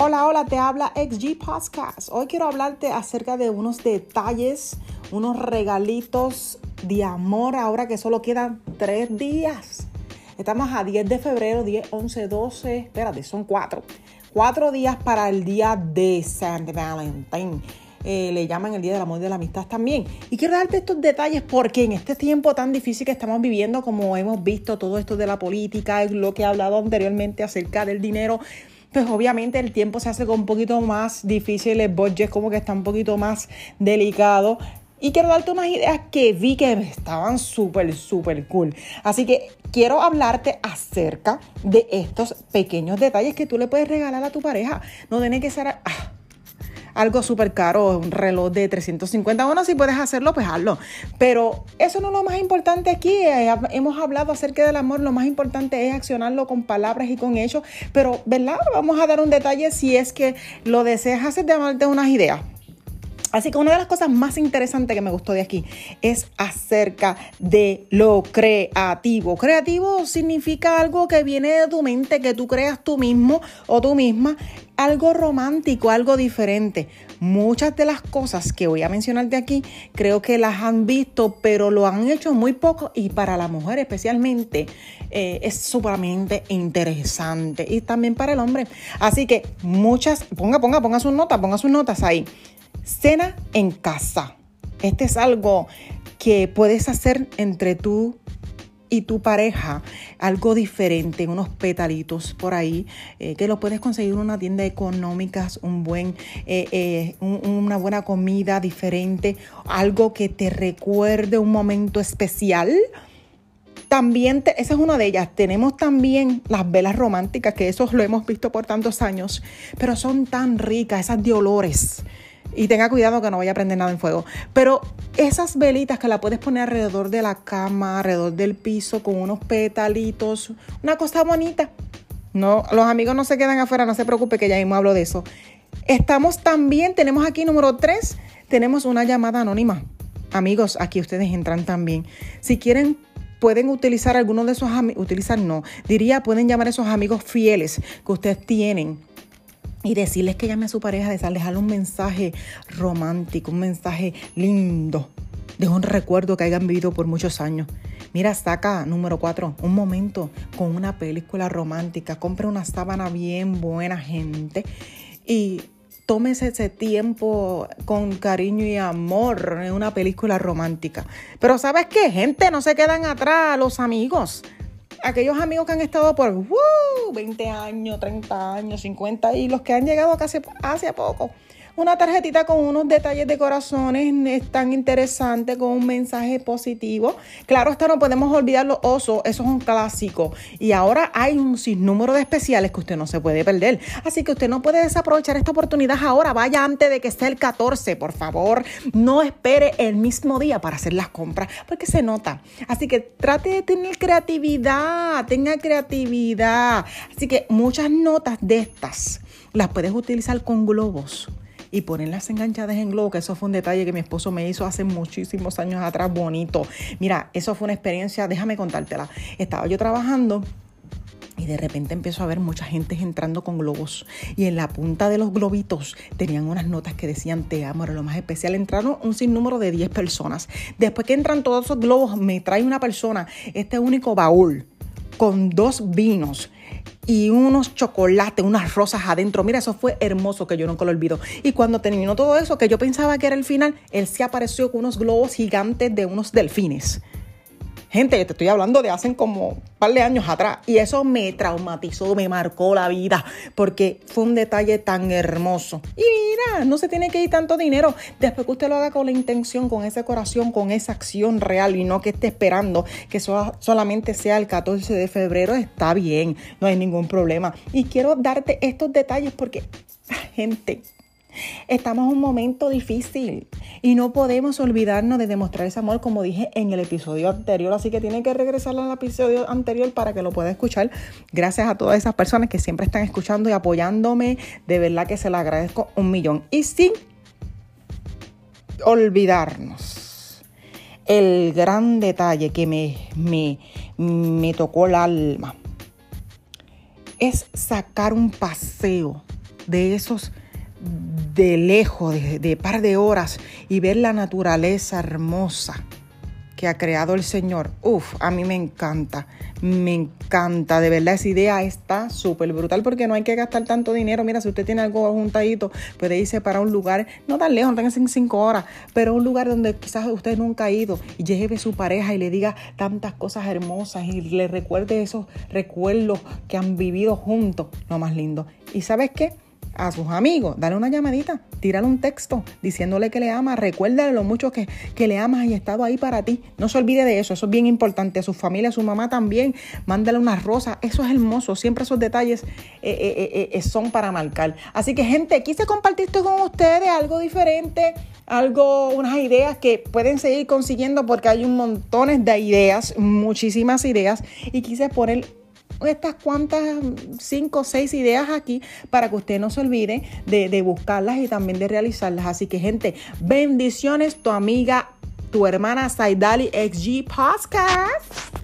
Hola, hola, te habla XG Podcast. Hoy quiero hablarte acerca de unos detalles, unos regalitos de amor ahora que solo quedan tres días. Estamos a 10 de febrero, 10, 11, 12, espérate, son cuatro. Cuatro días para el día de San Valentín. Eh, le llaman el Día del Amor y de la Amistad también. Y quiero darte estos detalles porque en este tiempo tan difícil que estamos viviendo, como hemos visto todo esto de la política, lo que he hablado anteriormente acerca del dinero, pues obviamente el tiempo se hace un poquito más difícil, el budget como que está un poquito más delicado. Y quiero darte unas ideas que vi que estaban súper, súper cool. Así que quiero hablarte acerca de estos pequeños detalles que tú le puedes regalar a tu pareja. No tiene que ser... Ah, algo súper caro, un reloj de 350. Bueno, si puedes hacerlo, pues hazlo. Pero eso no es lo más importante aquí. Eh, hemos hablado acerca del amor. Lo más importante es accionarlo con palabras y con hechos. Pero, ¿verdad? Vamos a dar un detalle si es que lo deseas hacer de darte unas ideas. Así que una de las cosas más interesantes que me gustó de aquí es acerca de lo creativo. Creativo significa algo que viene de tu mente, que tú creas tú mismo o tú misma algo romántico, algo diferente. Muchas de las cosas que voy a mencionar de aquí creo que las han visto, pero lo han hecho muy poco y para la mujer especialmente eh, es sumamente interesante y también para el hombre. Así que muchas, ponga, ponga, ponga sus notas, ponga sus notas ahí. Cena en casa. Este es algo que puedes hacer entre tú y tu pareja algo diferente, unos petalitos por ahí, eh, que lo puedes conseguir en una tienda económica, un buen, eh, eh, una buena comida diferente, algo que te recuerde un momento especial. También, esa es una de ellas. Tenemos también las velas románticas, que eso lo hemos visto por tantos años, pero son tan ricas, esas de olores. Y tenga cuidado que no vaya a prender nada en fuego. Pero esas velitas que la puedes poner alrededor de la cama, alrededor del piso, con unos petalitos, una cosa bonita. No, los amigos no se quedan afuera, no se preocupe que ya mismo hablo de eso. Estamos también, tenemos aquí número 3, tenemos una llamada anónima. Amigos, aquí ustedes entran también. Si quieren pueden utilizar algunos de esos amigos, utilizar no, diría pueden llamar a esos amigos fieles que ustedes tienen y decirles que llame a su pareja, dejarle un mensaje romántico, un mensaje lindo, de un recuerdo que hayan vivido por muchos años. Mira, saca número cuatro, un momento con una película romántica, compre una sábana bien buena, gente, y tómese ese tiempo con cariño y amor en una película romántica. Pero ¿sabes qué? Gente, no se quedan atrás los amigos aquellos amigos que han estado por 20 años, 30 años, 50 y los que han llegado casi hace poco una tarjetita con unos detalles de corazones es tan interesante, con un mensaje positivo. Claro, esto no podemos olvidar los osos, eso es un clásico. Y ahora hay un sinnúmero de especiales que usted no se puede perder. Así que usted no puede desaprovechar esta oportunidad ahora. Vaya antes de que esté el 14, por favor. No espere el mismo día para hacer las compras, porque se nota. Así que trate de tener creatividad, tenga creatividad. Así que muchas notas de estas las puedes utilizar con globos y ponerlas enganchadas en globo, que eso fue un detalle que mi esposo me hizo hace muchísimos años atrás, bonito. Mira, eso fue una experiencia, déjame contártela. Estaba yo trabajando. Y de repente empezó a ver mucha gente entrando con globos. Y en la punta de los globitos tenían unas notas que decían te amo, era lo más especial. Entraron un sinnúmero de 10 personas. Después que entran todos esos globos, me trae una persona este único baúl con dos vinos y unos chocolates, unas rosas adentro. Mira, eso fue hermoso que yo nunca lo olvido. Y cuando terminó todo eso, que yo pensaba que era el final, él se apareció con unos globos gigantes de unos delfines. Gente, te estoy hablando de hace como un par de años atrás. Y eso me traumatizó, me marcó la vida, porque fue un detalle tan hermoso. Y mira, no se tiene que ir tanto dinero. Después que usted lo haga con la intención, con ese corazón, con esa acción real y no que esté esperando que solamente sea el 14 de febrero, está bien, no hay ningún problema. Y quiero darte estos detalles porque, gente, Estamos en un momento difícil y no podemos olvidarnos de demostrar ese amor como dije en el episodio anterior, así que tienen que regresar al episodio anterior para que lo pueda escuchar. Gracias a todas esas personas que siempre están escuchando y apoyándome, de verdad que se lo agradezco un millón. Y sin olvidarnos, el gran detalle que me, me, me tocó el alma es sacar un paseo de esos de lejos, de, par de horas y ver la naturaleza hermosa que ha creado el Señor, uf, a mí me encanta, me encanta, de verdad esa idea está súper brutal porque no hay que gastar tanto dinero, mira, si usted tiene algo juntadito, puede irse para un lugar, no tan lejos, no tengan cinco horas, pero un lugar donde quizás usted nunca ha ido y lleve su pareja y le diga tantas cosas hermosas y le recuerde esos recuerdos que han vivido juntos, lo más lindo. ¿Y sabes qué? A sus amigos, dale una llamadita, tírale un texto diciéndole que le ama, recuérdale lo mucho que, le amas y ha estado ahí para ti. No se olvide de eso, eso es bien importante. A su familia, a su mamá también, mándale una rosa, eso es hermoso. Siempre esos detalles eh, eh, eh, son para marcar. Así que, gente, quise compartir esto con ustedes, algo diferente, algo, unas ideas que pueden seguir consiguiendo porque hay un montones de ideas, muchísimas ideas, y quise poner estas cuantas, cinco o seis ideas aquí para que usted no se olvide de, de buscarlas y también de realizarlas. Así que, gente, bendiciones, tu amiga, tu hermana Saidali XG Podcast.